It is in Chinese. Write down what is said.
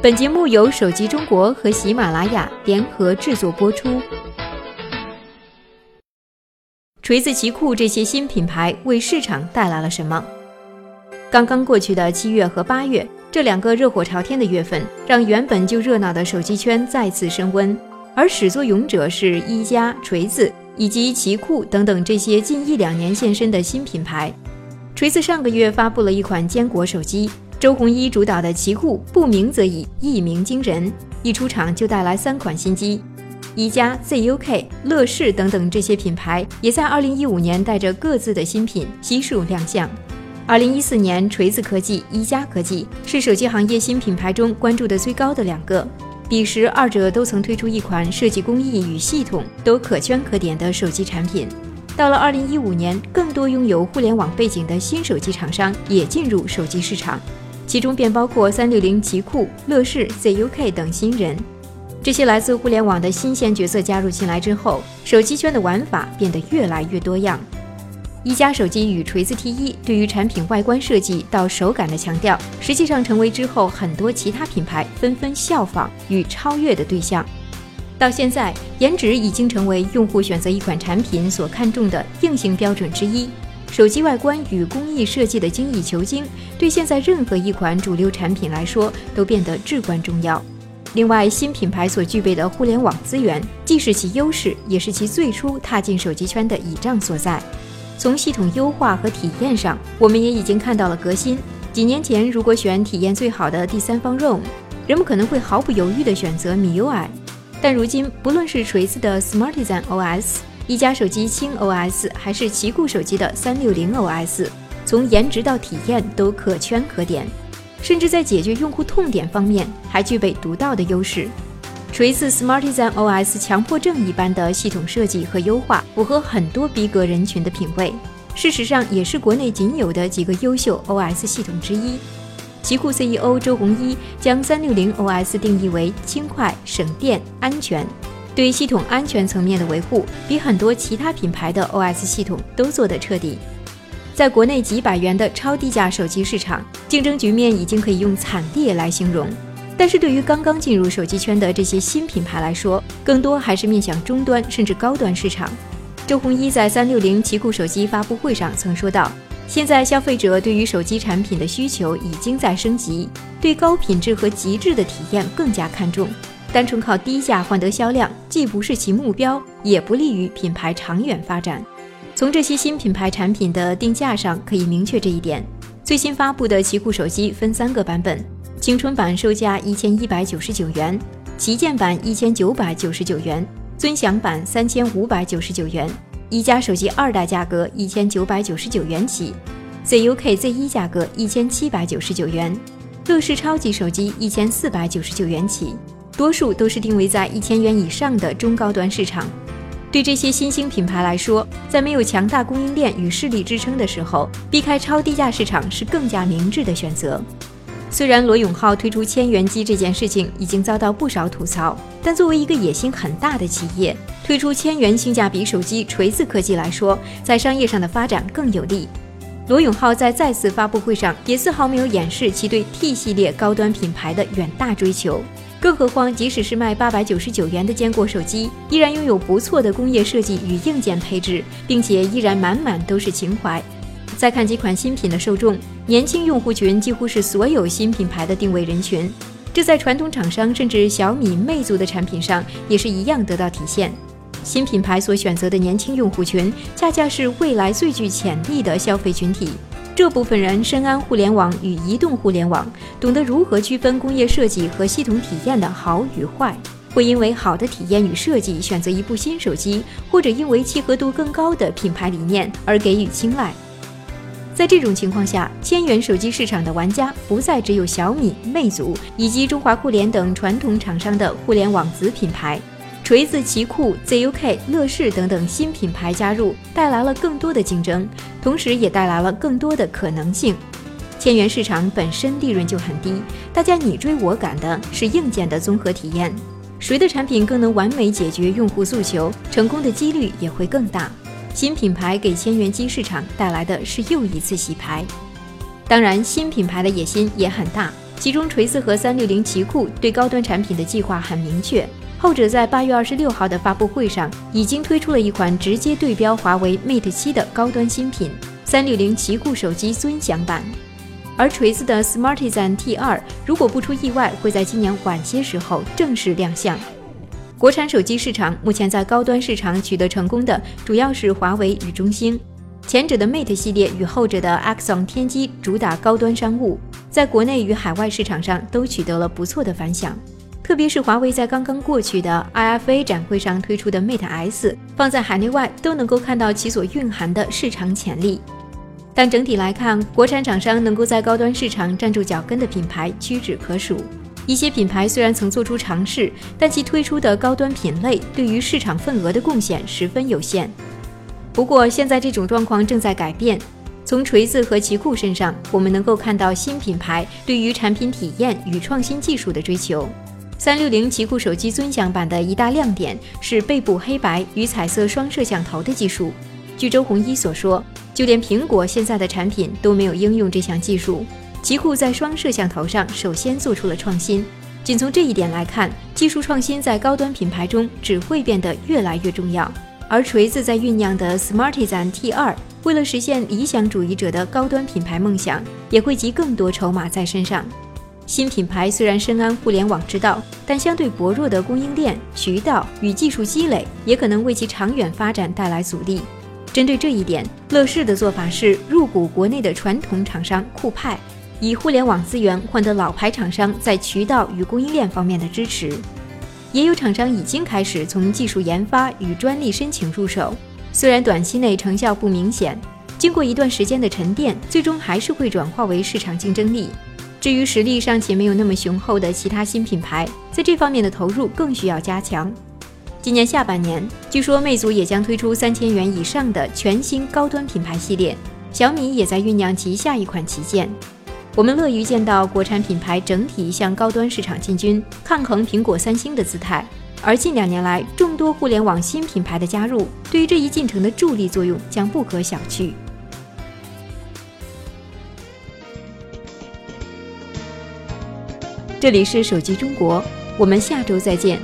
本节目由手机中国和喜马拉雅联合制作播出。锤子、奇酷这些新品牌为市场带来了什么？刚刚过去的七月和八月这两个热火朝天的月份，让原本就热闹的手机圈再次升温，而始作俑者是一加、锤子以及奇酷等等这些近一两年现身的新品牌。锤子上个月发布了一款坚果手机。周鸿祎主导的奇酷，不鸣则已，一鸣惊人，一出场就带来三款新机。一加、ZUK、乐视等等这些品牌，也在2015年带着各自的新品悉数亮相。2014年，锤子科技、一加科技是手机行业新品牌中关注的最高的两个。彼时，二者都曾推出一款设计工艺与系统都可圈可点的手机产品。到了2015年，更多拥有互联网背景的新手机厂商也进入手机市场。其中便包括三六零、奇酷、乐视、ZUK 等新人。这些来自互联网的新鲜角色加入进来之后，手机圈的玩法变得越来越多样。一加手机与锤子 T1 对于产品外观设计到手感的强调，实际上成为之后很多其他品牌纷纷效仿与超越的对象。到现在，颜值已经成为用户选择一款产品所看重的硬性标准之一。手机外观与工艺设计的精益求精，对现在任何一款主流产品来说都变得至关重要。另外，新品牌所具备的互联网资源，既是其优势，也是其最初踏进手机圈的倚仗所在。从系统优化和体验上，我们也已经看到了革新。几年前，如果选体验最好的第三方 ROM，人们可能会毫不犹豫地选择 MIUI。但如今，不论是锤子的 Smartisan OS，一加手机轻 OS 还是奇酷手机的三六零 OS，从颜值到体验都可圈可点，甚至在解决用户痛点方面还具备独到的优势。锤子 Smartisan OS 强迫症一般的系统设计和优化，符合很多逼格人群的品味。事实上，也是国内仅有的几个优秀 OS 系统之一。奇酷 CEO 周鸿祎将三六零 OS 定义为轻快、省电、安全。对于系统安全层面的维护，比很多其他品牌的 OS 系统都做得彻底。在国内几百元的超低价手机市场，竞争局面已经可以用惨烈来形容。但是对于刚刚进入手机圈的这些新品牌来说，更多还是面向中端甚至高端市场。周鸿祎在三六零奇酷手机发布会上曾说道：“现在消费者对于手机产品的需求已经在升级，对高品质和极致的体验更加看重。”单纯靠低价换得销量，既不是其目标，也不利于品牌长远发展。从这些新品牌产品的定价上可以明确这一点。最新发布的奇酷手机分三个版本：青春版售价一千一百九十九元，旗舰版一千九百九十九元，尊享版三千五百九十九元。一加手机二代价格一千九百九十九元起，ZUK Z 一价格一千七百九十九元，乐视超级手机一千四百九十九元起。多数都是定位在一千元以上的中高端市场。对这些新兴品牌来说，在没有强大供应链与势力支撑的时候，避开超低价市场是更加明智的选择。虽然罗永浩推出千元机这件事情已经遭到不少吐槽，但作为一个野心很大的企业，推出千元性价比手机，锤子科技来说，在商业上的发展更有利。罗永浩在再次发布会上也丝毫没有掩饰其对 T 系列高端品牌的远大追求。更何况，即使是卖八百九十九元的坚果手机，依然拥有不错的工业设计与硬件配置，并且依然满满都是情怀。再看几款新品的受众，年轻用户群几乎是所有新品牌的定位人群，这在传统厂商甚至小米、魅族的产品上也是一样得到体现。新品牌所选择的年轻用户群，恰恰是未来最具潜力的消费群体。这部分人深谙互联网与移动互联网，懂得如何区分工业设计和系统体验的好与坏，会因为好的体验与设计选择一部新手机，或者因为契合度更高的品牌理念而给予青睐。在这种情况下，千元手机市场的玩家不再只有小米、魅族以及中华酷联等传统厂商的互联网子品牌。锤子、奇酷、ZUK、乐视等等新品牌加入，带来了更多的竞争，同时也带来了更多的可能性。千元市场本身利润就很低，大家你追我赶的是硬件的综合体验，谁的产品更能完美解决用户诉求，成功的几率也会更大。新品牌给千元机市场带来的是又一次洗牌。当然，新品牌的野心也很大。其中锤子和三六零奇酷对高端产品的计划很明确，后者在八月二十六号的发布会上已经推出了一款直接对标华为 Mate 七的高端新品——三六零奇酷手机尊享版。而锤子的 Smartisan T2，如果不出意外，会在今年晚些时候正式亮相。国产手机市场目前在高端市场取得成功的主要是华为与中兴，前者的 Mate 系列与后者的 Axon 天机主打高端商务，在国内与海外市场上都取得了不错的反响。特别是华为在刚刚过去的 IFA 展会上推出的 Mate S，放在海内外都能够看到其所蕴含的市场潜力。但整体来看，国产厂商能够在高端市场站住脚跟的品牌屈指可数。一些品牌虽然曾做出尝试，但其推出的高端品类对于市场份额的贡献十分有限。不过，现在这种状况正在改变。从锤子和奇酷身上，我们能够看到新品牌对于产品体验与创新技术的追求。三六零奇酷手机尊享版的一大亮点是背部黑白与彩色双摄像头的技术。据周鸿祎所说。就连苹果现在的产品都没有应用这项技术，奇酷在双摄像头上首先做出了创新。仅从这一点来看，技术创新在高端品牌中只会变得越来越重要。而锤子在酝酿的 Smartisan T2，为了实现理想主义者的高端品牌梦想，也会集更多筹码在身上。新品牌虽然深谙互联网之道，但相对薄弱的供应链、渠道与技术积累，也可能为其长远发展带来阻力。针对这一点，乐视的做法是入股国内的传统厂商酷派，以互联网资源换得老牌厂商在渠道与供应链方面的支持。也有厂商已经开始从技术研发与专利申请入手，虽然短期内成效不明显，经过一段时间的沉淀，最终还是会转化为市场竞争力。至于实力尚且没有那么雄厚的其他新品牌，在这方面的投入更需要加强。今年下半年，据说魅族也将推出三千元以上的全新高端品牌系列，小米也在酝酿其下一款旗舰。我们乐于见到国产品牌整体向高端市场进军，抗衡苹果、三星的姿态。而近两年来，众多互联网新品牌的加入，对于这一进程的助力作用将不可小觑。这里是手机中国，我们下周再见。